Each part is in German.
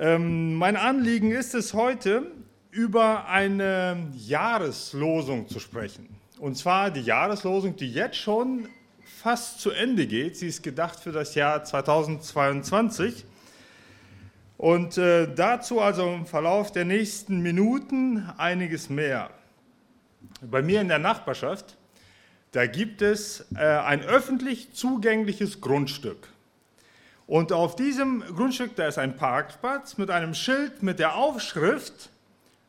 Ähm, mein Anliegen ist es heute, über eine Jahreslosung zu sprechen. Und zwar die Jahreslosung, die jetzt schon fast zu Ende geht. Sie ist gedacht für das Jahr 2022. Und äh, dazu also im Verlauf der nächsten Minuten einiges mehr. Bei mir in der Nachbarschaft, da gibt es äh, ein öffentlich zugängliches Grundstück. Und auf diesem Grundstück, da ist ein Parkplatz mit einem Schild mit der Aufschrift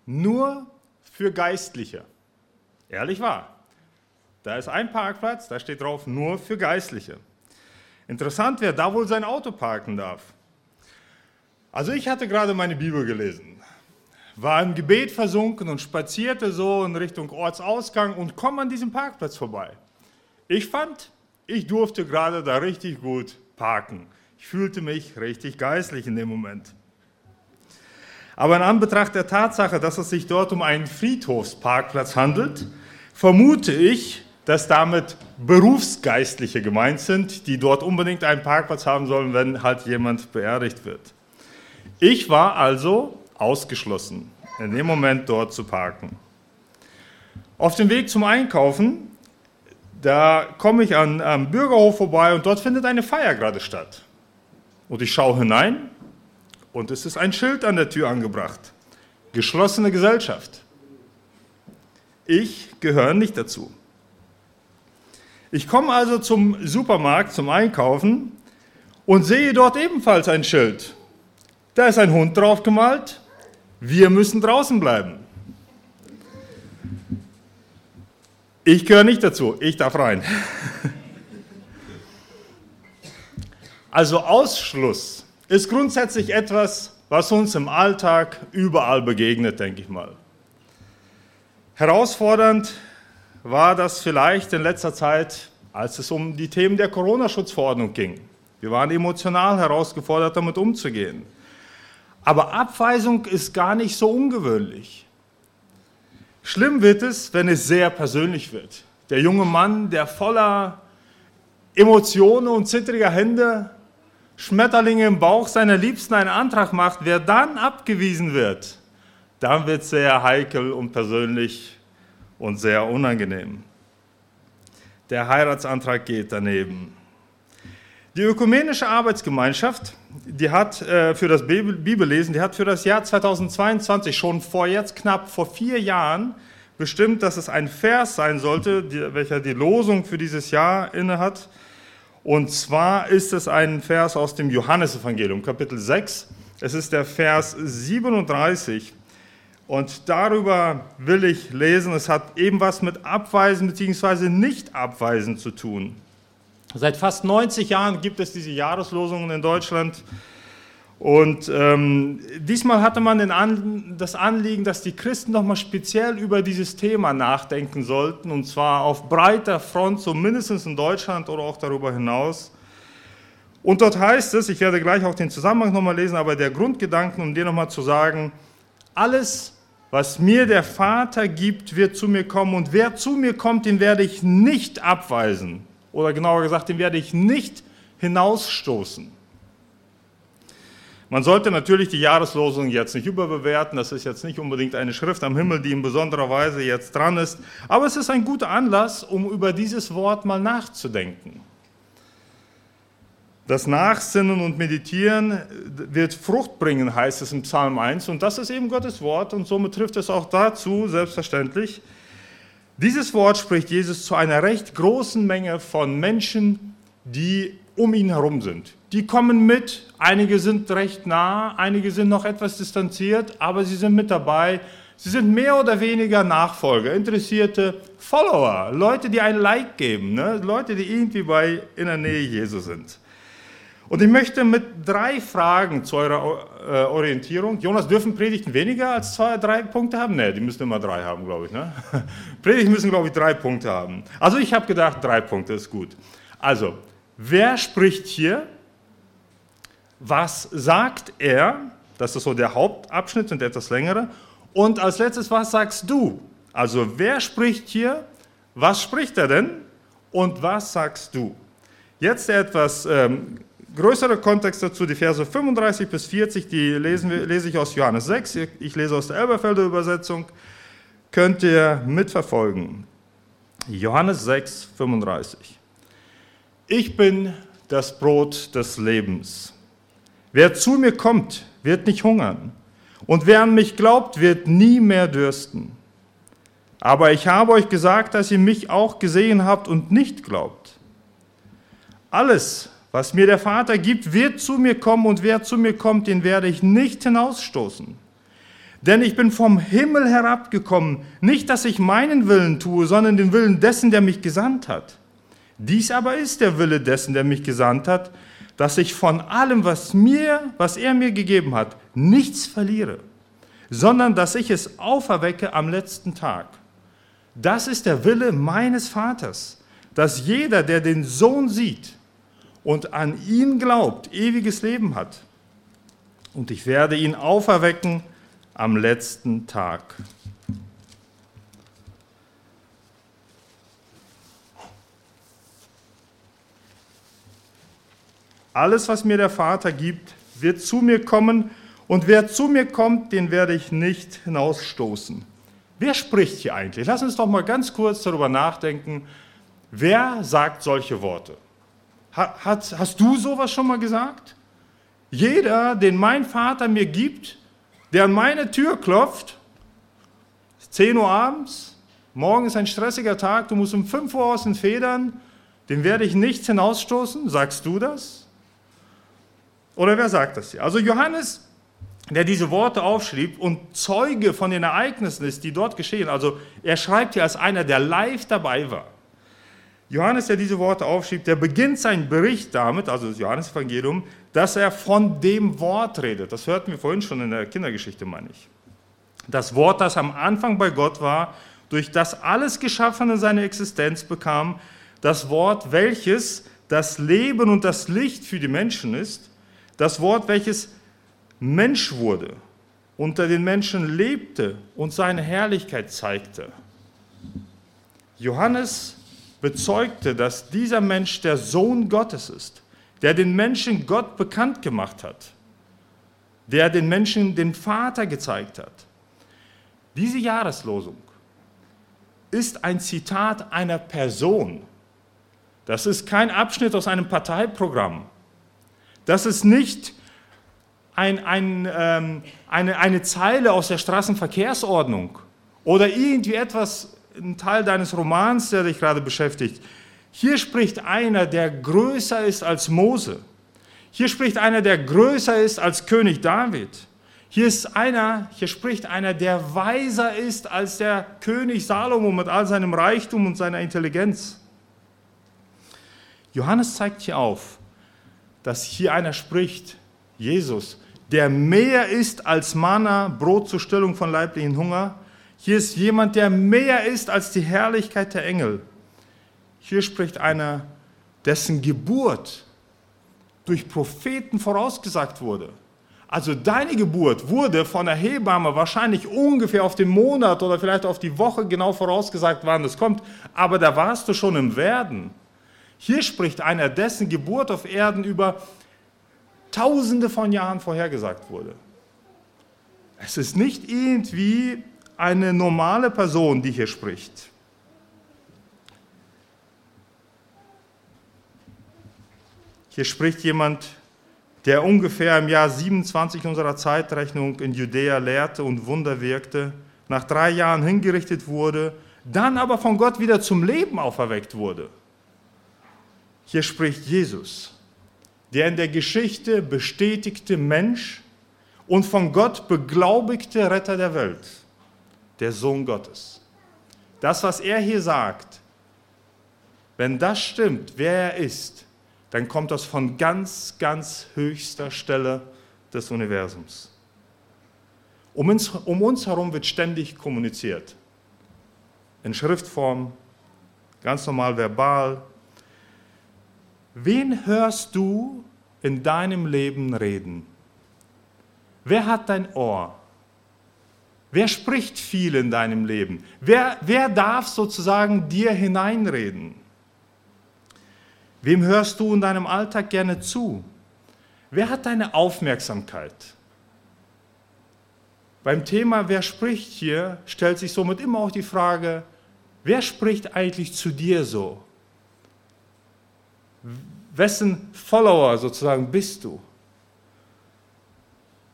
nur für Geistliche. Ehrlich wahr. Da ist ein Parkplatz, da steht drauf nur für Geistliche. Interessant, wer da wohl sein Auto parken darf. Also ich hatte gerade meine Bibel gelesen, war im Gebet versunken und spazierte so in Richtung Ortsausgang und komme an diesem Parkplatz vorbei. Ich fand, ich durfte gerade da richtig gut parken. Ich fühlte mich richtig geistlich in dem Moment. Aber in Anbetracht der Tatsache, dass es sich dort um einen Friedhofsparkplatz handelt, vermute ich, dass damit Berufsgeistliche gemeint sind, die dort unbedingt einen Parkplatz haben sollen, wenn halt jemand beerdigt wird. Ich war also ausgeschlossen, in dem Moment dort zu parken. Auf dem Weg zum Einkaufen, da komme ich an, am Bürgerhof vorbei und dort findet eine Feier gerade statt. Und ich schaue hinein und es ist ein Schild an der Tür angebracht. Geschlossene Gesellschaft. Ich gehöre nicht dazu. Ich komme also zum Supermarkt zum Einkaufen und sehe dort ebenfalls ein Schild. Da ist ein Hund drauf gemalt. Wir müssen draußen bleiben. Ich gehöre nicht dazu. Ich darf rein. Also Ausschluss ist grundsätzlich etwas, was uns im Alltag überall begegnet, denke ich mal. Herausfordernd war das vielleicht in letzter Zeit, als es um die Themen der Corona-Schutzverordnung ging. Wir waren emotional herausgefordert, damit umzugehen. Aber Abweisung ist gar nicht so ungewöhnlich. Schlimm wird es, wenn es sehr persönlich wird. Der junge Mann, der voller Emotionen und zittriger Hände, Schmetterlinge im Bauch seiner Liebsten einen Antrag macht, wer dann abgewiesen wird, dann wird es sehr heikel und persönlich und sehr unangenehm. Der Heiratsantrag geht daneben. Die Ökumenische Arbeitsgemeinschaft, die hat äh, für das Bibellesen, die hat für das Jahr 2022 schon vor jetzt knapp vor vier Jahren bestimmt, dass es ein Vers sein sollte, die, welcher die Losung für dieses Jahr innehat. Und zwar ist es ein Vers aus dem Johannesevangelium, Kapitel 6. Es ist der Vers 37. Und darüber will ich lesen. Es hat eben was mit Abweisen bzw. Nicht-Abweisen zu tun. Seit fast 90 Jahren gibt es diese Jahreslosungen in Deutschland. Und ähm, diesmal hatte man An das Anliegen, dass die Christen nochmal speziell über dieses Thema nachdenken sollten, und zwar auf breiter Front, so in Deutschland oder auch darüber hinaus. Und dort heißt es, ich werde gleich auch den Zusammenhang nochmal lesen, aber der Grundgedanken, um dir nochmal zu sagen, alles, was mir der Vater gibt, wird zu mir kommen, und wer zu mir kommt, den werde ich nicht abweisen oder genauer gesagt, den werde ich nicht hinausstoßen. Man sollte natürlich die Jahreslosung jetzt nicht überbewerten, das ist jetzt nicht unbedingt eine Schrift am Himmel, die in besonderer Weise jetzt dran ist, aber es ist ein guter Anlass, um über dieses Wort mal nachzudenken. Das Nachsinnen und Meditieren wird Frucht bringen, heißt es im Psalm 1, und das ist eben Gottes Wort. Und somit trifft es auch dazu, selbstverständlich, dieses Wort spricht Jesus zu einer recht großen Menge von Menschen, die um ihn herum sind. Die kommen mit, einige sind recht nah, einige sind noch etwas distanziert, aber sie sind mit dabei. Sie sind mehr oder weniger Nachfolger, interessierte Follower, Leute, die ein Like geben, ne? Leute, die irgendwie bei, in der Nähe Jesu sind. Und ich möchte mit drei Fragen zu eurer äh, Orientierung. Jonas, dürfen Predigten weniger als zwei, drei Punkte haben? Ne, die müssen immer drei haben, glaube ich. Ne? Predigten müssen, glaube ich, drei Punkte haben. Also ich habe gedacht, drei Punkte ist gut. Also, wer spricht hier? Was sagt er? Das ist so der Hauptabschnitt und etwas längere. Und als letztes, was sagst du? Also, wer spricht hier? Was spricht er denn? Und was sagst du? Jetzt der etwas ähm, größere Kontext dazu, die Verse 35 bis 40, die lesen lese ich aus Johannes 6, ich lese aus der Elberfelder Übersetzung, könnt ihr mitverfolgen. Johannes 6, 35. Ich bin das Brot des Lebens. Wer zu mir kommt, wird nicht hungern. Und wer an mich glaubt, wird nie mehr dürsten. Aber ich habe euch gesagt, dass ihr mich auch gesehen habt und nicht glaubt. Alles, was mir der Vater gibt, wird zu mir kommen und wer zu mir kommt, den werde ich nicht hinausstoßen. Denn ich bin vom Himmel herabgekommen, nicht dass ich meinen Willen tue, sondern den Willen dessen, der mich gesandt hat. Dies aber ist der Wille dessen, der mich gesandt hat, dass ich von allem, was mir, was er mir gegeben hat, nichts verliere, sondern dass ich es auferwecke am letzten Tag. Das ist der Wille meines Vaters, dass jeder, der den Sohn sieht und an ihn glaubt, ewiges Leben hat. Und ich werde ihn auferwecken am letzten Tag. Alles, was mir der Vater gibt, wird zu mir kommen, und wer zu mir kommt, den werde ich nicht hinausstoßen. Wer spricht hier eigentlich? Lass uns doch mal ganz kurz darüber nachdenken. Wer sagt solche Worte? Hat, hast du sowas schon mal gesagt? Jeder, den mein Vater mir gibt, der an meine Tür klopft, 10 Uhr abends, morgen ist ein stressiger Tag, du musst um 5 Uhr aus den Federn, den werde ich nicht hinausstoßen. Sagst du das? Oder wer sagt das hier? Also Johannes, der diese Worte aufschrieb und Zeuge von den Ereignissen ist, die dort geschehen, also er schreibt hier als einer, der live dabei war. Johannes, der diese Worte aufschrieb, der beginnt seinen Bericht damit, also das Johannesevangelium, dass er von dem Wort redet. Das hörten wir vorhin schon in der Kindergeschichte, meine ich. Das Wort, das am Anfang bei Gott war, durch das alles Geschaffene seine Existenz bekam, das Wort, welches das Leben und das Licht für die Menschen ist, das Wort, welches Mensch wurde, unter den Menschen lebte und seine Herrlichkeit zeigte. Johannes bezeugte, dass dieser Mensch der Sohn Gottes ist, der den Menschen Gott bekannt gemacht hat, der den Menschen den Vater gezeigt hat. Diese Jahreslosung ist ein Zitat einer Person. Das ist kein Abschnitt aus einem Parteiprogramm das ist nicht ein, ein, ähm, eine, eine Zeile aus der Straßenverkehrsordnung oder irgendwie etwas, ein Teil deines Romans, der dich gerade beschäftigt. Hier spricht einer, der größer ist als Mose. Hier spricht einer, der größer ist als König David. Hier ist einer, hier spricht einer, der weiser ist als der König Salomo mit all seinem Reichtum und seiner Intelligenz. Johannes zeigt hier auf, dass hier einer spricht, Jesus, der mehr ist als Manna, Brot zur Stillung von leiblichen Hunger. Hier ist jemand, der mehr ist als die Herrlichkeit der Engel. Hier spricht einer, dessen Geburt durch Propheten vorausgesagt wurde. Also deine Geburt wurde von der Hebamme wahrscheinlich ungefähr auf den Monat oder vielleicht auf die Woche genau vorausgesagt, wann das kommt, aber da warst du schon im Werden. Hier spricht einer, dessen Geburt auf Erden über tausende von Jahren vorhergesagt wurde. Es ist nicht irgendwie eine normale Person, die hier spricht. Hier spricht jemand, der ungefähr im Jahr 27 unserer Zeitrechnung in Judäa lehrte und Wunder wirkte, nach drei Jahren hingerichtet wurde, dann aber von Gott wieder zum Leben auferweckt wurde. Hier spricht Jesus, der in der Geschichte bestätigte Mensch und von Gott beglaubigte Retter der Welt, der Sohn Gottes. Das, was er hier sagt, wenn das stimmt, wer er ist, dann kommt das von ganz, ganz höchster Stelle des Universums. Um uns, um uns herum wird ständig kommuniziert. In Schriftform, ganz normal verbal, Wen hörst du in deinem Leben reden? Wer hat dein Ohr? Wer spricht viel in deinem Leben? Wer, wer darf sozusagen dir hineinreden? Wem hörst du in deinem Alltag gerne zu? Wer hat deine Aufmerksamkeit? Beim Thema Wer spricht hier stellt sich somit immer auch die Frage, wer spricht eigentlich zu dir so? Wessen Follower sozusagen bist du?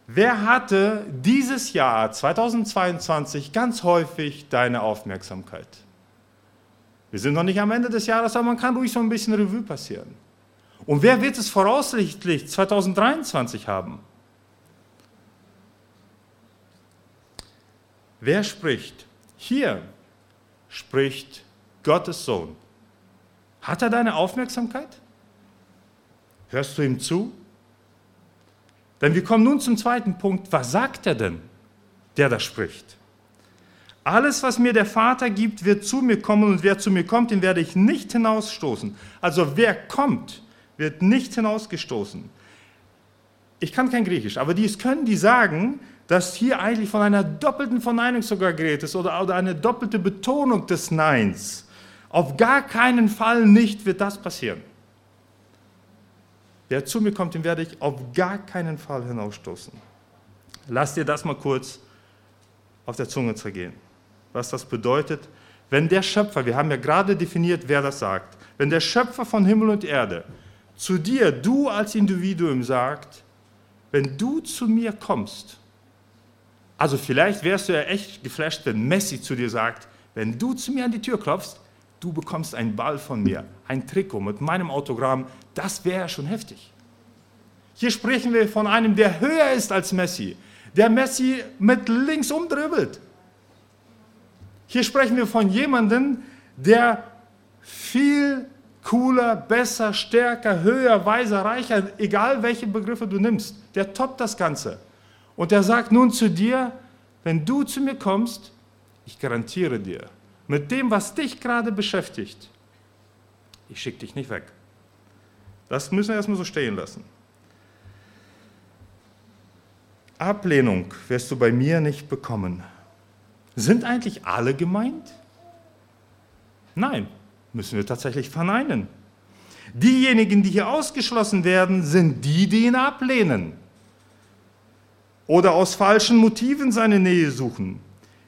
Wer hatte dieses Jahr 2022 ganz häufig deine Aufmerksamkeit? Wir sind noch nicht am Ende des Jahres, aber man kann ruhig so ein bisschen Revue passieren. Und wer wird es voraussichtlich 2023 haben? Wer spricht? Hier spricht Gottes Sohn. Hat er deine Aufmerksamkeit? Hörst du ihm zu? Denn wir kommen nun zum zweiten Punkt. Was sagt er denn, der da spricht? Alles, was mir der Vater gibt, wird zu mir kommen und wer zu mir kommt, den werde ich nicht hinausstoßen. Also wer kommt, wird nicht hinausgestoßen. Ich kann kein Griechisch, aber die können, die sagen, dass hier eigentlich von einer doppelten Verneinung sogar geredet ist oder, oder eine doppelte Betonung des Neins. Auf gar keinen Fall nicht wird das passieren. Wer zu mir kommt, den werde ich auf gar keinen Fall hinausstoßen. Lass dir das mal kurz auf der Zunge zergehen. Was das bedeutet, wenn der Schöpfer, wir haben ja gerade definiert, wer das sagt, wenn der Schöpfer von Himmel und Erde zu dir, du als Individuum sagt, wenn du zu mir kommst, also vielleicht wärst du ja echt geflasht, wenn Messi zu dir sagt, wenn du zu mir an die Tür klopfst, du bekommst einen Ball von mir, ein Trikot mit meinem Autogramm, das wäre schon heftig. Hier sprechen wir von einem, der höher ist als Messi, der Messi mit links umdribbelt. Hier sprechen wir von jemandem, der viel cooler, besser, stärker, höher, weiser, reicher, egal welche Begriffe du nimmst, der toppt das Ganze. Und er sagt nun zu dir, wenn du zu mir kommst, ich garantiere dir, mit dem, was dich gerade beschäftigt, ich schicke dich nicht weg. Das müssen wir erstmal so stehen lassen. Ablehnung wirst du bei mir nicht bekommen. Sind eigentlich alle gemeint? Nein, müssen wir tatsächlich verneinen. Diejenigen, die hier ausgeschlossen werden, sind die, die ihn ablehnen oder aus falschen Motiven seine Nähe suchen.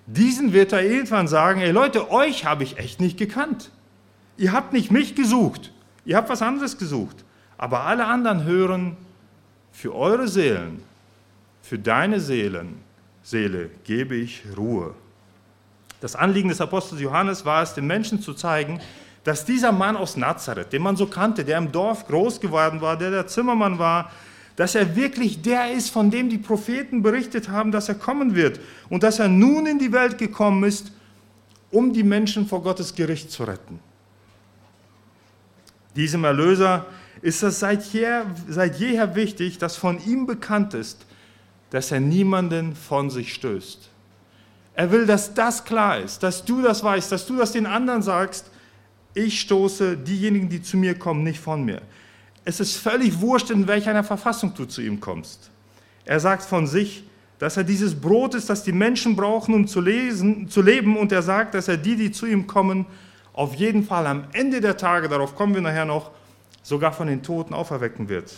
Diesen wird er irgendwann sagen, ey Leute, euch habe ich echt nicht gekannt. Ihr habt nicht mich gesucht, ihr habt was anderes gesucht. Aber alle anderen hören, für eure Seelen, für deine Seelen, Seele gebe ich Ruhe. Das Anliegen des Apostels Johannes war es, den Menschen zu zeigen, dass dieser Mann aus Nazareth, den man so kannte, der im Dorf groß geworden war, der der Zimmermann war, dass er wirklich der ist, von dem die Propheten berichtet haben, dass er kommen wird und dass er nun in die Welt gekommen ist, um die Menschen vor Gottes Gericht zu retten. Diesem Erlöser ist es seit, jeher, seit jeher wichtig, dass von ihm bekannt ist, dass er niemanden von sich stößt. Er will, dass das klar ist, dass du das weißt, dass du das den anderen sagst. Ich stoße diejenigen, die zu mir kommen, nicht von mir es ist völlig wurscht, in welcher Verfassung du zu ihm kommst. Er sagt von sich, dass er dieses Brot ist, das die Menschen brauchen, um zu, lesen, zu leben. Und er sagt, dass er die, die zu ihm kommen, auf jeden Fall am Ende der Tage, darauf kommen wir nachher noch, sogar von den Toten auferwecken wird.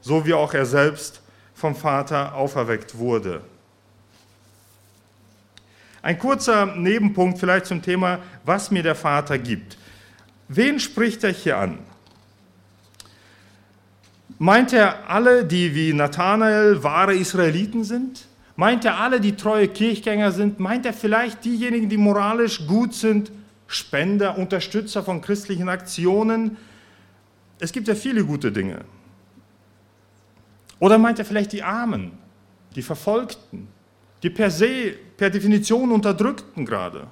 So wie auch er selbst vom Vater auferweckt wurde. Ein kurzer Nebenpunkt vielleicht zum Thema, was mir der Vater gibt. Wen spricht er hier an? Meint er alle, die wie Nathanael wahre Israeliten sind? Meint er alle, die treue Kirchgänger sind? Meint er vielleicht diejenigen, die moralisch gut sind, Spender, Unterstützer von christlichen Aktionen? Es gibt ja viele gute Dinge. Oder meint er vielleicht die Armen, die Verfolgten, die per se, per Definition Unterdrückten gerade?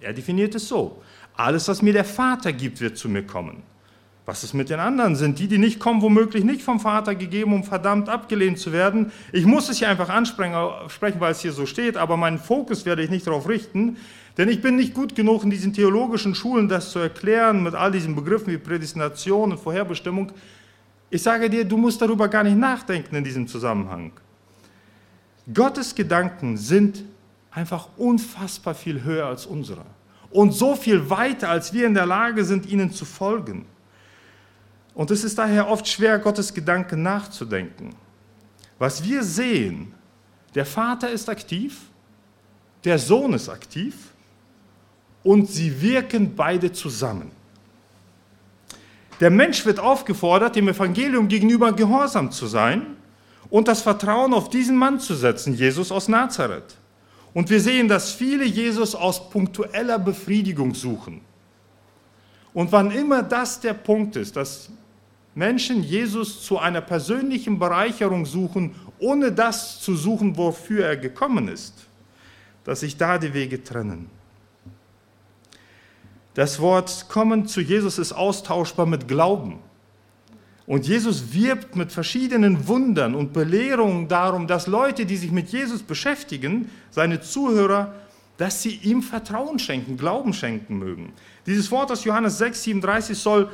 Er definiert es so. Alles, was mir der Vater gibt, wird zu mir kommen. Was ist mit den anderen? Sind die, die nicht kommen, womöglich nicht vom Vater gegeben, um verdammt abgelehnt zu werden? Ich muss es hier einfach ansprechen, weil es hier so steht, aber meinen Fokus werde ich nicht darauf richten, denn ich bin nicht gut genug in diesen theologischen Schulen, das zu erklären mit all diesen Begriffen wie Prädestination und Vorherbestimmung. Ich sage dir, du musst darüber gar nicht nachdenken in diesem Zusammenhang. Gottes Gedanken sind einfach unfassbar viel höher als unsere und so viel weiter, als wir in der Lage sind, ihnen zu folgen. Und es ist daher oft schwer, Gottes Gedanken nachzudenken. Was wir sehen, der Vater ist aktiv, der Sohn ist aktiv und sie wirken beide zusammen. Der Mensch wird aufgefordert, dem Evangelium gegenüber gehorsam zu sein und das Vertrauen auf diesen Mann zu setzen, Jesus aus Nazareth. Und wir sehen, dass viele Jesus aus punktueller Befriedigung suchen. Und wann immer das der Punkt ist, dass Menschen Jesus zu einer persönlichen Bereicherung suchen, ohne das zu suchen, wofür er gekommen ist, dass sich da die Wege trennen. Das Wort kommen zu Jesus ist austauschbar mit Glauben. Und Jesus wirbt mit verschiedenen Wundern und Belehrungen darum, dass Leute, die sich mit Jesus beschäftigen, seine Zuhörer, dass sie ihm Vertrauen schenken, Glauben schenken mögen. Dieses Wort aus Johannes 6, 37 soll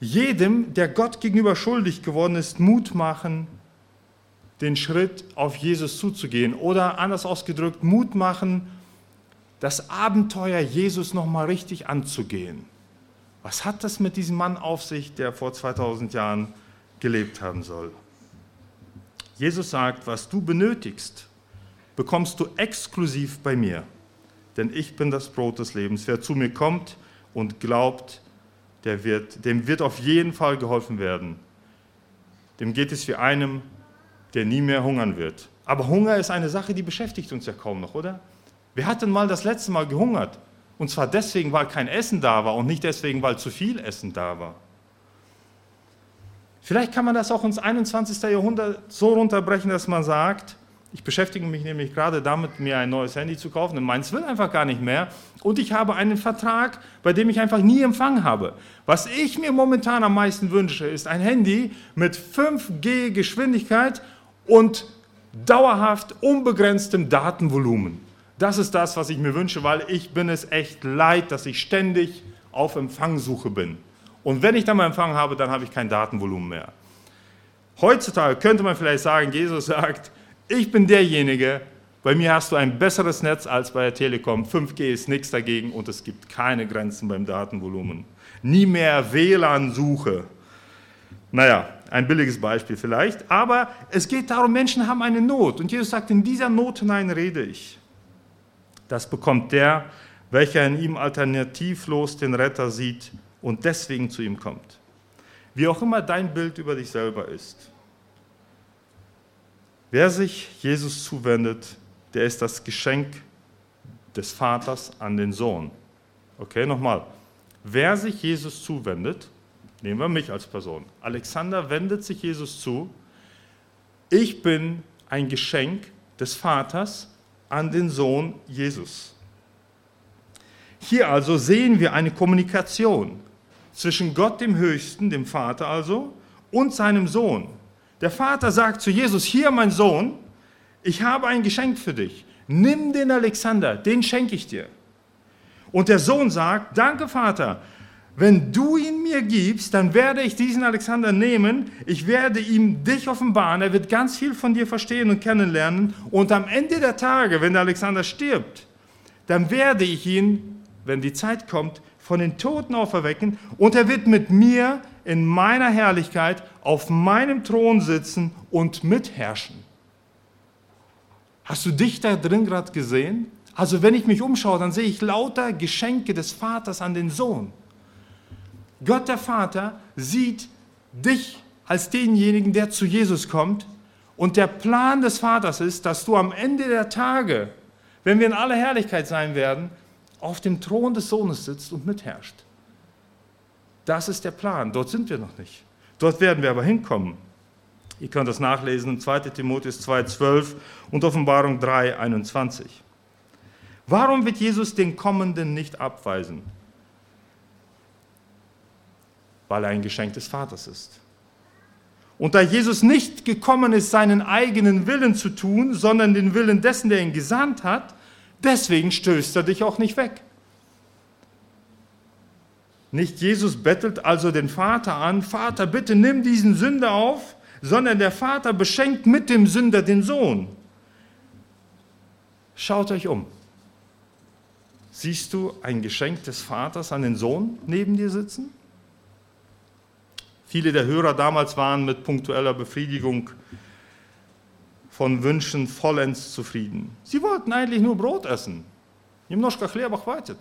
jedem, der Gott gegenüber schuldig geworden ist, Mut machen, den Schritt auf Jesus zuzugehen. Oder anders ausgedrückt, Mut machen, das Abenteuer Jesus nochmal richtig anzugehen. Was hat das mit diesem Mann auf sich, der vor 2000 Jahren gelebt haben soll? Jesus sagt, was du benötigst, bekommst du exklusiv bei mir. Denn ich bin das Brot des Lebens. Wer zu mir kommt und glaubt, der wird, dem wird auf jeden Fall geholfen werden. Dem geht es wie einem, der nie mehr hungern wird. Aber Hunger ist eine Sache, die beschäftigt uns ja kaum noch, oder? Wer hat denn mal das letzte Mal gehungert? Und zwar deswegen, weil kein Essen da war und nicht deswegen, weil zu viel Essen da war. Vielleicht kann man das auch ins 21. Jahrhundert so runterbrechen, dass man sagt, ich beschäftige mich nämlich gerade damit, mir ein neues Handy zu kaufen, denn meins will einfach gar nicht mehr. Und ich habe einen Vertrag, bei dem ich einfach nie Empfang habe. Was ich mir momentan am meisten wünsche, ist ein Handy mit 5G Geschwindigkeit und dauerhaft unbegrenztem Datenvolumen. Das ist das, was ich mir wünsche, weil ich bin es echt leid, dass ich ständig auf Empfangsuche bin. Und wenn ich dann mal Empfang habe, dann habe ich kein Datenvolumen mehr. Heutzutage könnte man vielleicht sagen, Jesus sagt, ich bin derjenige, bei mir hast du ein besseres Netz als bei der Telekom. 5G ist nichts dagegen und es gibt keine Grenzen beim Datenvolumen. Nie mehr WLAN-Suche. Naja, ein billiges Beispiel vielleicht, aber es geht darum, Menschen haben eine Not und Jesus sagt, in dieser Not hinein rede ich. Das bekommt der, welcher in ihm alternativlos den Retter sieht und deswegen zu ihm kommt. Wie auch immer dein Bild über dich selber ist. Wer sich Jesus zuwendet, der ist das Geschenk des Vaters an den Sohn. Okay, nochmal. Wer sich Jesus zuwendet, nehmen wir mich als Person. Alexander wendet sich Jesus zu. Ich bin ein Geschenk des Vaters an den Sohn Jesus. Hier also sehen wir eine Kommunikation zwischen Gott dem Höchsten, dem Vater also, und seinem Sohn. Der Vater sagt zu Jesus, hier mein Sohn, ich habe ein Geschenk für dich. Nimm den Alexander, den schenke ich dir. Und der Sohn sagt, danke Vater, wenn du ihn mir gibst, dann werde ich diesen Alexander nehmen, ich werde ihm dich offenbaren, er wird ganz viel von dir verstehen und kennenlernen. Und am Ende der Tage, wenn der Alexander stirbt, dann werde ich ihn, wenn die Zeit kommt, von den Toten auferwecken. Und er wird mit mir in meiner Herrlichkeit auf meinem Thron sitzen und mitherrschen. Hast du dich da drin gerade gesehen? Also wenn ich mich umschaue, dann sehe ich lauter Geschenke des Vaters an den Sohn. Gott der Vater sieht dich als denjenigen, der zu Jesus kommt. Und der Plan des Vaters ist, dass du am Ende der Tage, wenn wir in aller Herrlichkeit sein werden, auf dem Thron des Sohnes sitzt und mitherrscht. Das ist der Plan. Dort sind wir noch nicht. Dort werden wir aber hinkommen. Ihr könnt das nachlesen in 2 Timotheus 2,12 und Offenbarung 3,21. Warum wird Jesus den Kommenden nicht abweisen? weil er ein Geschenk des Vaters ist. Und da Jesus nicht gekommen ist, seinen eigenen Willen zu tun, sondern den Willen dessen, der ihn gesandt hat, deswegen stößt er dich auch nicht weg. Nicht Jesus bettelt also den Vater an, Vater, bitte nimm diesen Sünder auf, sondern der Vater beschenkt mit dem Sünder den Sohn. Schaut euch um. Siehst du ein Geschenk des Vaters an den Sohn neben dir sitzen? Viele der Hörer damals waren mit punktueller Befriedigung von Wünschen vollends zufrieden. Sie wollten eigentlich nur Brot essen. Немножко хлеба хватит.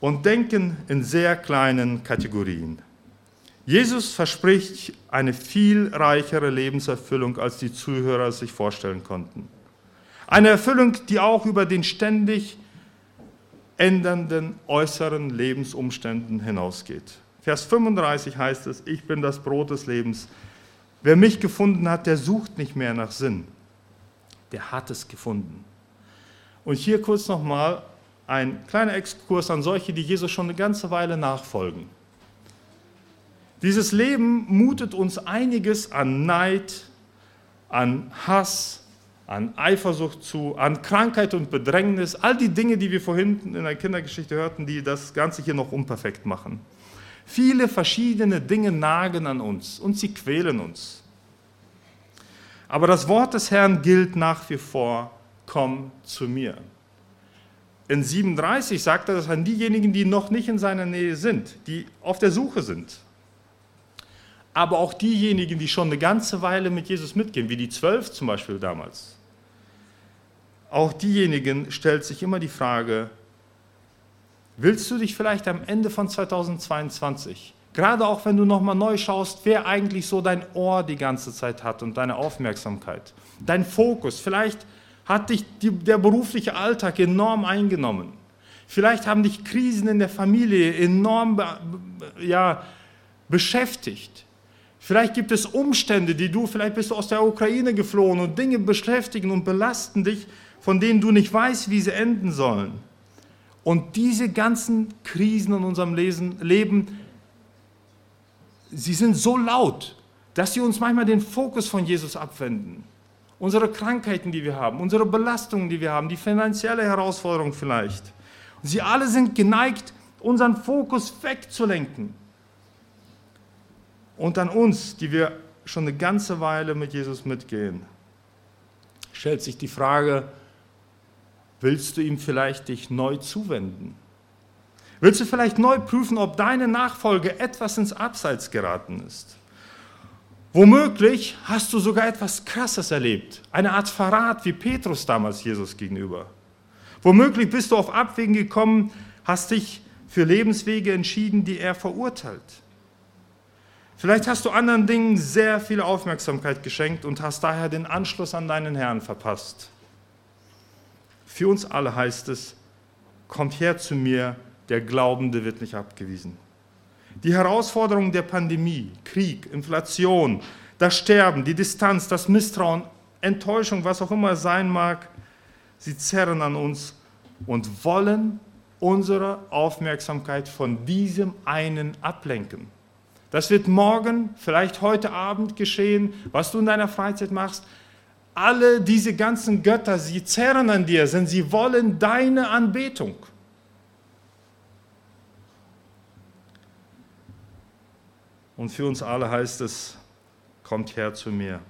Und denken in sehr kleinen Kategorien. Jesus verspricht eine viel reichere Lebenserfüllung, als die Zuhörer sich vorstellen konnten. Eine Erfüllung, die auch über den ständig ändernden äußeren Lebensumständen hinausgeht. Vers 35 heißt es, ich bin das Brot des Lebens. Wer mich gefunden hat, der sucht nicht mehr nach Sinn. Der hat es gefunden. Und hier kurz nochmal ein kleiner Exkurs an solche, die Jesus schon eine ganze Weile nachfolgen. Dieses Leben mutet uns einiges an Neid, an Hass, an Eifersucht zu, an Krankheit und Bedrängnis, all die Dinge, die wir vorhin in der Kindergeschichte hörten, die das Ganze hier noch unperfekt machen. Viele verschiedene Dinge nagen an uns und sie quälen uns. Aber das Wort des Herrn gilt nach wie vor, komm zu mir. In 37 sagt er das an diejenigen, die noch nicht in seiner Nähe sind, die auf der Suche sind. Aber auch diejenigen, die schon eine ganze Weile mit Jesus mitgehen, wie die zwölf zum Beispiel damals. Auch diejenigen stellt sich immer die Frage, willst du dich vielleicht am Ende von 2022, gerade auch wenn du nochmal neu schaust, wer eigentlich so dein Ohr die ganze Zeit hat und deine Aufmerksamkeit, dein Fokus, vielleicht hat dich die, der berufliche Alltag enorm eingenommen. Vielleicht haben dich Krisen in der Familie enorm ja, beschäftigt. Vielleicht gibt es Umstände, die du, vielleicht bist du aus der Ukraine geflohen und Dinge beschäftigen und belasten dich, von denen du nicht weißt, wie sie enden sollen. Und diese ganzen Krisen in unserem Leben, sie sind so laut, dass sie uns manchmal den Fokus von Jesus abwenden. Unsere Krankheiten, die wir haben, unsere Belastungen, die wir haben, die finanzielle Herausforderung vielleicht. Sie alle sind geneigt, unseren Fokus wegzulenken. Und an uns, die wir schon eine ganze Weile mit Jesus mitgehen, stellt sich die Frage, Willst du ihm vielleicht dich neu zuwenden? Willst du vielleicht neu prüfen, ob deine Nachfolge etwas ins Abseits geraten ist? Womöglich hast du sogar etwas Krasses erlebt, eine Art Verrat wie Petrus damals Jesus gegenüber. Womöglich bist du auf Abwägen gekommen, hast dich für Lebenswege entschieden, die er verurteilt. Vielleicht hast du anderen Dingen sehr viel Aufmerksamkeit geschenkt und hast daher den Anschluss an deinen Herrn verpasst. Für uns alle heißt es, kommt her zu mir, der Glaubende wird nicht abgewiesen. Die Herausforderungen der Pandemie, Krieg, Inflation, das Sterben, die Distanz, das Misstrauen, Enttäuschung, was auch immer sein mag, sie zerren an uns und wollen unsere Aufmerksamkeit von diesem einen ablenken. Das wird morgen, vielleicht heute Abend geschehen, was du in deiner Freizeit machst alle diese ganzen Götter, sie zerren an dir, denn sie wollen deine Anbetung. Und für uns alle heißt es, kommt her zu mir.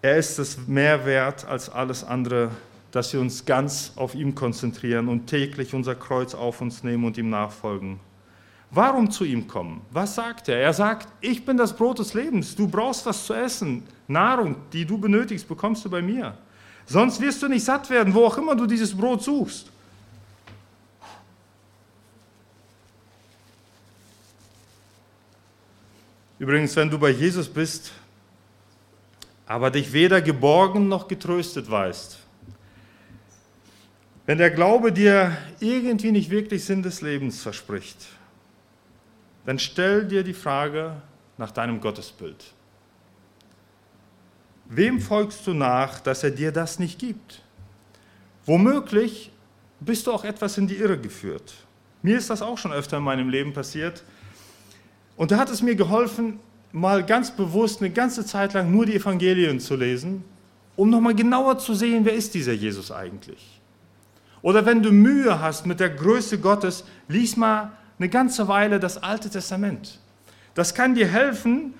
Er ist es mehr wert als alles andere, dass wir uns ganz auf ihn konzentrieren und täglich unser Kreuz auf uns nehmen und ihm nachfolgen. Warum zu ihm kommen? Was sagt er? Er sagt, ich bin das Brot des Lebens. Du brauchst was zu essen. Nahrung, die du benötigst, bekommst du bei mir. Sonst wirst du nicht satt werden, wo auch immer du dieses Brot suchst. Übrigens, wenn du bei Jesus bist, aber dich weder geborgen noch getröstet weißt, wenn der Glaube dir irgendwie nicht wirklich Sinn des Lebens verspricht, dann stell dir die Frage nach deinem Gottesbild. Wem folgst du nach, dass er dir das nicht gibt? Womöglich bist du auch etwas in die Irre geführt. Mir ist das auch schon öfter in meinem Leben passiert. Und da hat es mir geholfen, mal ganz bewusst eine ganze Zeit lang nur die Evangelien zu lesen, um nochmal genauer zu sehen, wer ist dieser Jesus eigentlich. Oder wenn du Mühe hast mit der Größe Gottes, lies mal eine ganze Weile das Alte Testament. Das kann dir helfen,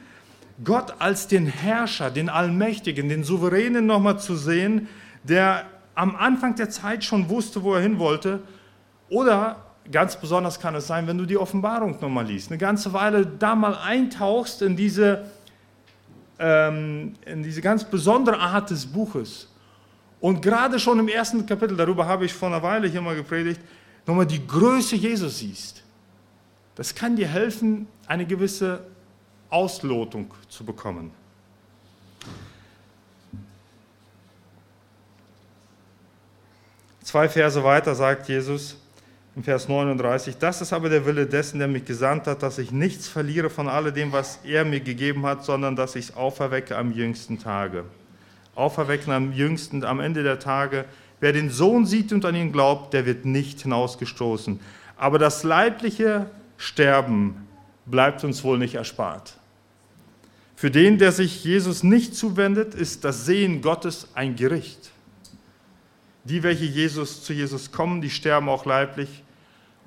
Gott als den Herrscher, den Allmächtigen, den Souveränen nochmal zu sehen, der am Anfang der Zeit schon wusste, wo er hin wollte. Oder ganz besonders kann es sein, wenn du die Offenbarung nochmal liest, eine ganze Weile da mal eintauchst in diese, ähm, in diese ganz besondere Art des Buches. Und gerade schon im ersten Kapitel, darüber habe ich vor einer Weile hier mal gepredigt, nochmal die Größe Jesus siehst. Das kann dir helfen, eine gewisse Auslotung zu bekommen. Zwei Verse weiter sagt Jesus in Vers 39, das ist aber der Wille dessen, der mich gesandt hat, dass ich nichts verliere von alledem, was er mir gegeben hat, sondern dass ich es auferwecke am jüngsten Tage. Auferwecken am jüngsten, am Ende der Tage. Wer den Sohn sieht und an ihn glaubt, der wird nicht hinausgestoßen. Aber das leibliche Sterben bleibt uns wohl nicht erspart. Für den, der sich Jesus nicht zuwendet, ist das Sehen Gottes ein Gericht. Die, welche Jesus zu Jesus kommen, die sterben auch leiblich.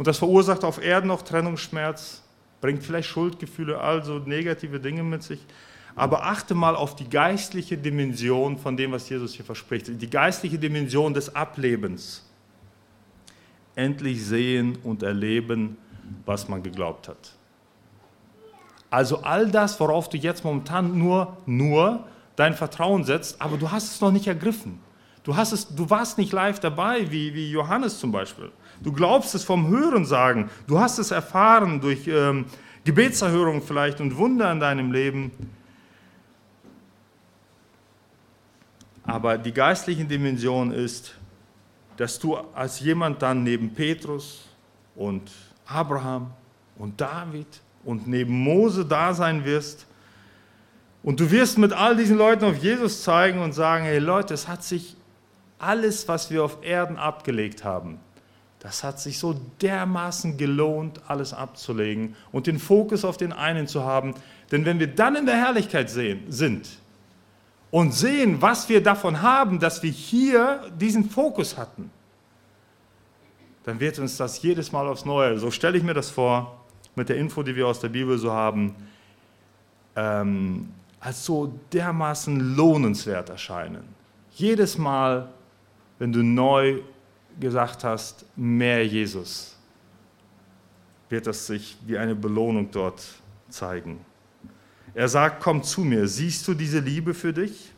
Und das verursacht auf Erden noch Trennungsschmerz, bringt vielleicht Schuldgefühle, also negative Dinge mit sich. Aber achte mal auf die geistliche Dimension von dem, was Jesus hier verspricht. Die geistliche Dimension des Ablebens. Endlich sehen und erleben, was man geglaubt hat. Also all das, worauf du jetzt momentan nur, nur dein Vertrauen setzt, aber du hast es noch nicht ergriffen. Du, hast es, du warst nicht live dabei, wie, wie Johannes zum Beispiel. Du glaubst es vom Hören sagen. Du hast es erfahren durch ähm, Gebetserhörung vielleicht und Wunder in deinem Leben. Aber die geistliche Dimension ist, dass du als jemand dann neben Petrus und Abraham und David und neben Mose da sein wirst. Und du wirst mit all diesen Leuten auf Jesus zeigen und sagen, hey Leute, es hat sich alles, was wir auf Erden abgelegt haben, das hat sich so dermaßen gelohnt, alles abzulegen und den Fokus auf den einen zu haben. Denn wenn wir dann in der Herrlichkeit sehen, sind und sehen, was wir davon haben, dass wir hier diesen Fokus hatten, dann wird uns das jedes Mal aufs Neue, so stelle ich mir das vor, mit der Info, die wir aus der Bibel so haben, ähm, als so dermaßen lohnenswert erscheinen. Jedes Mal wenn du neu gesagt hast, mehr Jesus, wird das sich wie eine Belohnung dort zeigen. Er sagt, komm zu mir, siehst du diese Liebe für dich?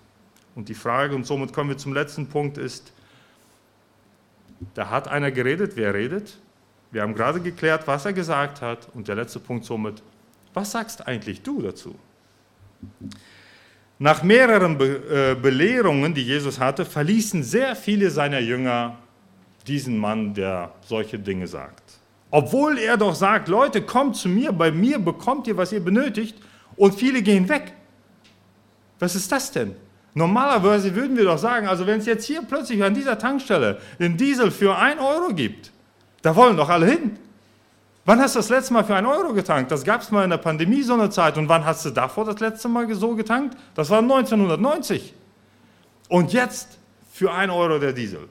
Und die Frage, und somit kommen wir zum letzten Punkt, ist, da hat einer geredet, wer redet? Wir haben gerade geklärt, was er gesagt hat. Und der letzte Punkt somit, was sagst eigentlich du dazu? Nach mehreren Be äh, Belehrungen, die Jesus hatte, verließen sehr viele seiner Jünger diesen Mann, der solche Dinge sagt. Obwohl er doch sagt, Leute, kommt zu mir, bei mir bekommt ihr, was ihr benötigt, und viele gehen weg. Was ist das denn? Normalerweise würden wir doch sagen, also wenn es jetzt hier plötzlich an dieser Tankstelle den Diesel für 1 Euro gibt, da wollen doch alle hin. Wann hast du das letzte Mal für einen Euro getankt? Das gab es mal in der Pandemie so eine Zeit. Und wann hast du davor das letzte Mal so getankt? Das war 1990. Und jetzt für einen Euro der Diesel.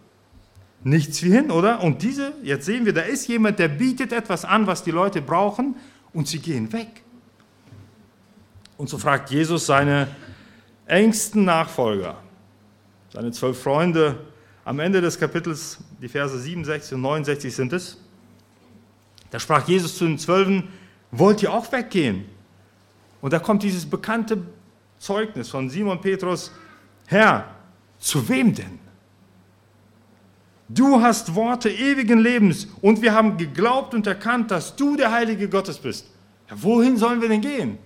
Nichts wie hin, oder? Und diese, jetzt sehen wir, da ist jemand, der bietet etwas an, was die Leute brauchen, und sie gehen weg. Und so fragt Jesus seine engsten Nachfolger, seine zwölf Freunde, am Ende des Kapitels, die Verse 67 und 69 sind es, da sprach Jesus zu den Zwölfen, wollt ihr auch weggehen? Und da kommt dieses bekannte Zeugnis von Simon Petrus, Herr, zu wem denn? Du hast Worte ewigen Lebens und wir haben geglaubt und erkannt, dass du der Heilige Gottes bist. Ja, wohin sollen wir denn gehen?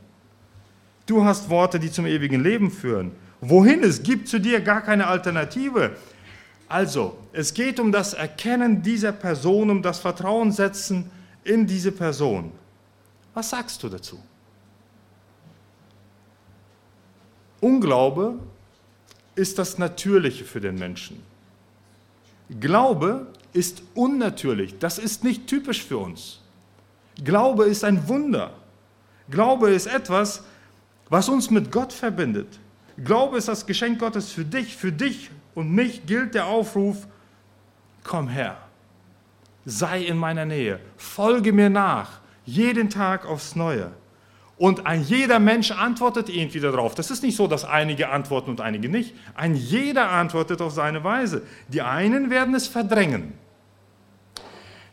Du hast Worte, die zum ewigen Leben führen. Wohin? Es gibt zu dir gar keine Alternative. Also, es geht um das Erkennen dieser Person, um das Vertrauen setzen in diese Person. Was sagst du dazu? Unglaube ist das Natürliche für den Menschen. Glaube ist unnatürlich. Das ist nicht typisch für uns. Glaube ist ein Wunder. Glaube ist etwas, was uns mit Gott verbindet. Glaube ist das Geschenk Gottes für dich. Für dich und mich gilt der Aufruf, komm her sei in meiner Nähe, folge mir nach, jeden Tag aufs Neue. Und ein jeder Mensch antwortet irgendwie darauf. Das ist nicht so, dass einige antworten und einige nicht. Ein jeder antwortet auf seine Weise. Die einen werden es verdrängen.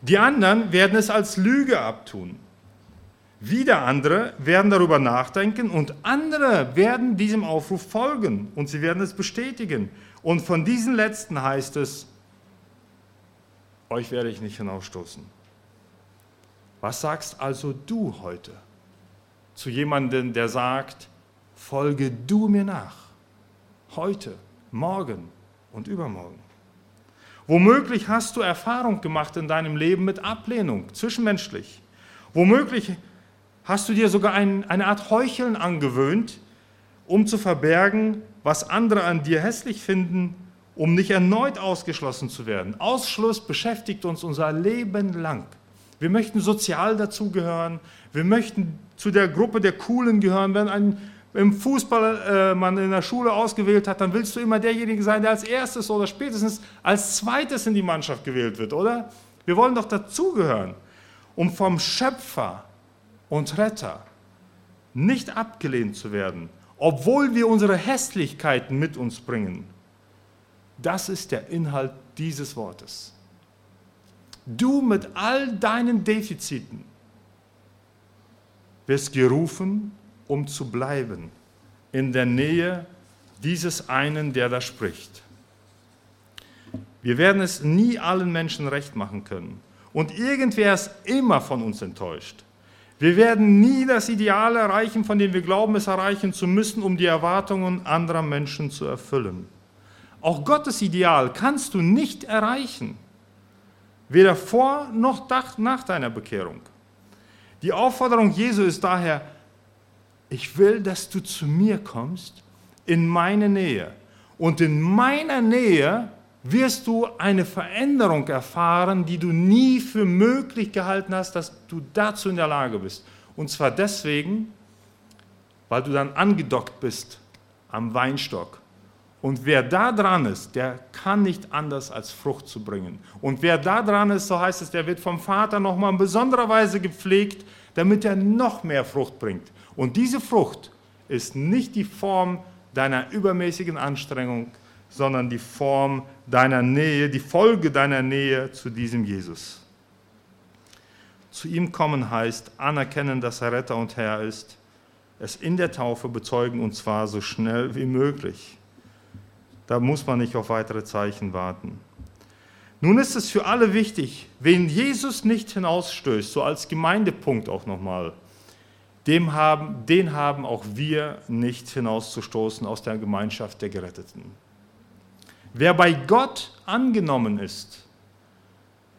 Die anderen werden es als Lüge abtun. Wieder andere werden darüber nachdenken und andere werden diesem Aufruf folgen und sie werden es bestätigen. Und von diesen letzten heißt es, euch werde ich nicht hinausstoßen. Was sagst also du heute zu jemandem, der sagt, folge du mir nach, heute, morgen und übermorgen? Womöglich hast du Erfahrung gemacht in deinem Leben mit Ablehnung, zwischenmenschlich. Womöglich hast du dir sogar ein, eine Art Heucheln angewöhnt, um zu verbergen, was andere an dir hässlich finden, um nicht erneut ausgeschlossen zu werden. Ausschluss beschäftigt uns unser Leben lang. Wir möchten sozial dazugehören, wir möchten zu der Gruppe der Coolen gehören. Wenn ein im Fußball äh, man in der Schule ausgewählt hat, dann willst du immer derjenige sein, der als erstes oder spätestens als zweites in die Mannschaft gewählt wird, oder? Wir wollen doch dazugehören, um vom Schöpfer und Retter nicht abgelehnt zu werden, obwohl wir unsere Hässlichkeiten mit uns bringen. Das ist der Inhalt dieses Wortes. Du mit all deinen Defiziten wirst gerufen, um zu bleiben in der Nähe dieses einen, der da spricht. Wir werden es nie allen Menschen recht machen können. Und irgendwer ist immer von uns enttäuscht. Wir werden nie das Ideal erreichen, von dem wir glauben, es erreichen zu müssen, um die Erwartungen anderer Menschen zu erfüllen. Auch Gottes Ideal kannst du nicht erreichen, weder vor noch nach deiner Bekehrung. Die Aufforderung Jesu ist daher, ich will, dass du zu mir kommst, in meine Nähe. Und in meiner Nähe wirst du eine Veränderung erfahren, die du nie für möglich gehalten hast, dass du dazu in der Lage bist. Und zwar deswegen, weil du dann angedockt bist am Weinstock. Und wer da dran ist, der kann nicht anders als Frucht zu bringen. Und wer da dran ist, so heißt es, der wird vom Vater nochmal in besonderer Weise gepflegt, damit er noch mehr Frucht bringt. Und diese Frucht ist nicht die Form deiner übermäßigen Anstrengung, sondern die Form deiner Nähe, die Folge deiner Nähe zu diesem Jesus. Zu ihm kommen heißt anerkennen, dass er Retter und Herr ist, es in der Taufe bezeugen und zwar so schnell wie möglich. Da muss man nicht auf weitere Zeichen warten. Nun ist es für alle wichtig, wen Jesus nicht hinausstößt, so als Gemeindepunkt auch nochmal, dem haben, den haben auch wir nicht hinauszustoßen aus der Gemeinschaft der Geretteten. Wer bei Gott angenommen ist,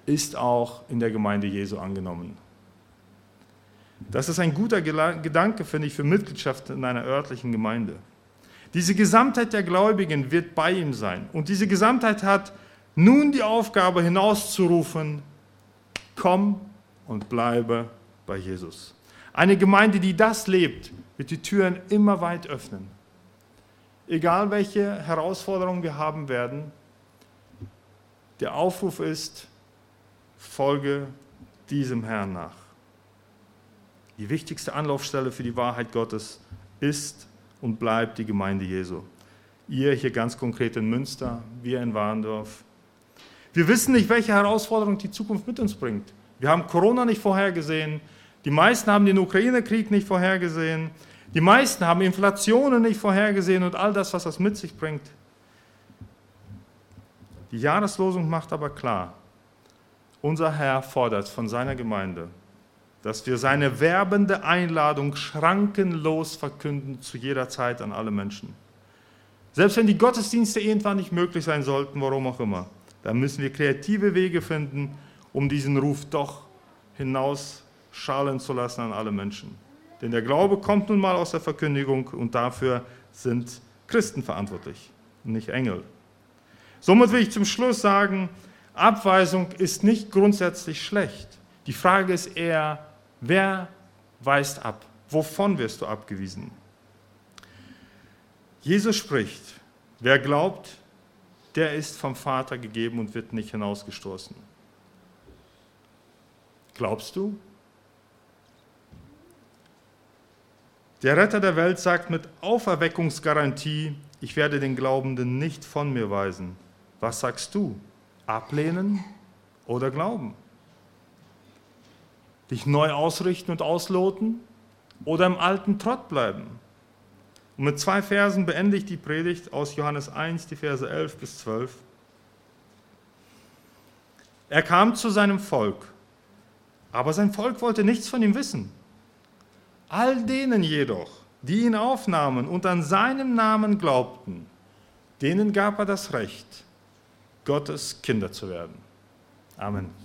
ist auch in der Gemeinde Jesu angenommen. Das ist ein guter Gedanke, finde ich, für Mitgliedschaft in einer örtlichen Gemeinde. Diese Gesamtheit der Gläubigen wird bei ihm sein. Und diese Gesamtheit hat nun die Aufgabe hinauszurufen, komm und bleibe bei Jesus. Eine Gemeinde, die das lebt, wird die Türen immer weit öffnen. Egal welche Herausforderungen wir haben werden, der Aufruf ist, folge diesem Herrn nach. Die wichtigste Anlaufstelle für die Wahrheit Gottes ist und bleibt die Gemeinde Jesu. Ihr hier ganz konkret in Münster, wir in Warndorf. Wir wissen nicht, welche Herausforderungen die Zukunft mit uns bringt. Wir haben Corona nicht vorhergesehen. Die meisten haben den Ukraine-Krieg nicht vorhergesehen. Die meisten haben Inflationen nicht vorhergesehen und all das, was das mit sich bringt. Die Jahreslosung macht aber klar, unser Herr fordert von seiner Gemeinde, dass wir seine werbende Einladung schrankenlos verkünden zu jeder Zeit an alle Menschen. Selbst wenn die Gottesdienste irgendwann nicht möglich sein sollten, warum auch immer, dann müssen wir kreative Wege finden, um diesen Ruf doch hinaus schallen zu lassen an alle Menschen. Denn der Glaube kommt nun mal aus der Verkündigung und dafür sind Christen verantwortlich, nicht Engel. Somit will ich zum Schluss sagen, Abweisung ist nicht grundsätzlich schlecht. Die Frage ist eher, wer weist ab? Wovon wirst du abgewiesen? Jesus spricht, wer glaubt, der ist vom Vater gegeben und wird nicht hinausgestoßen. Glaubst du? Der Retter der Welt sagt mit Auferweckungsgarantie, ich werde den Glaubenden nicht von mir weisen. Was sagst du? Ablehnen oder glauben? Dich neu ausrichten und ausloten oder im alten Trott bleiben? Und mit zwei Versen beende ich die Predigt aus Johannes 1, die Verse 11 bis 12. Er kam zu seinem Volk, aber sein Volk wollte nichts von ihm wissen. All denen jedoch, die ihn aufnahmen und an seinem Namen glaubten, denen gab er das Recht, Gottes Kinder zu werden. Amen.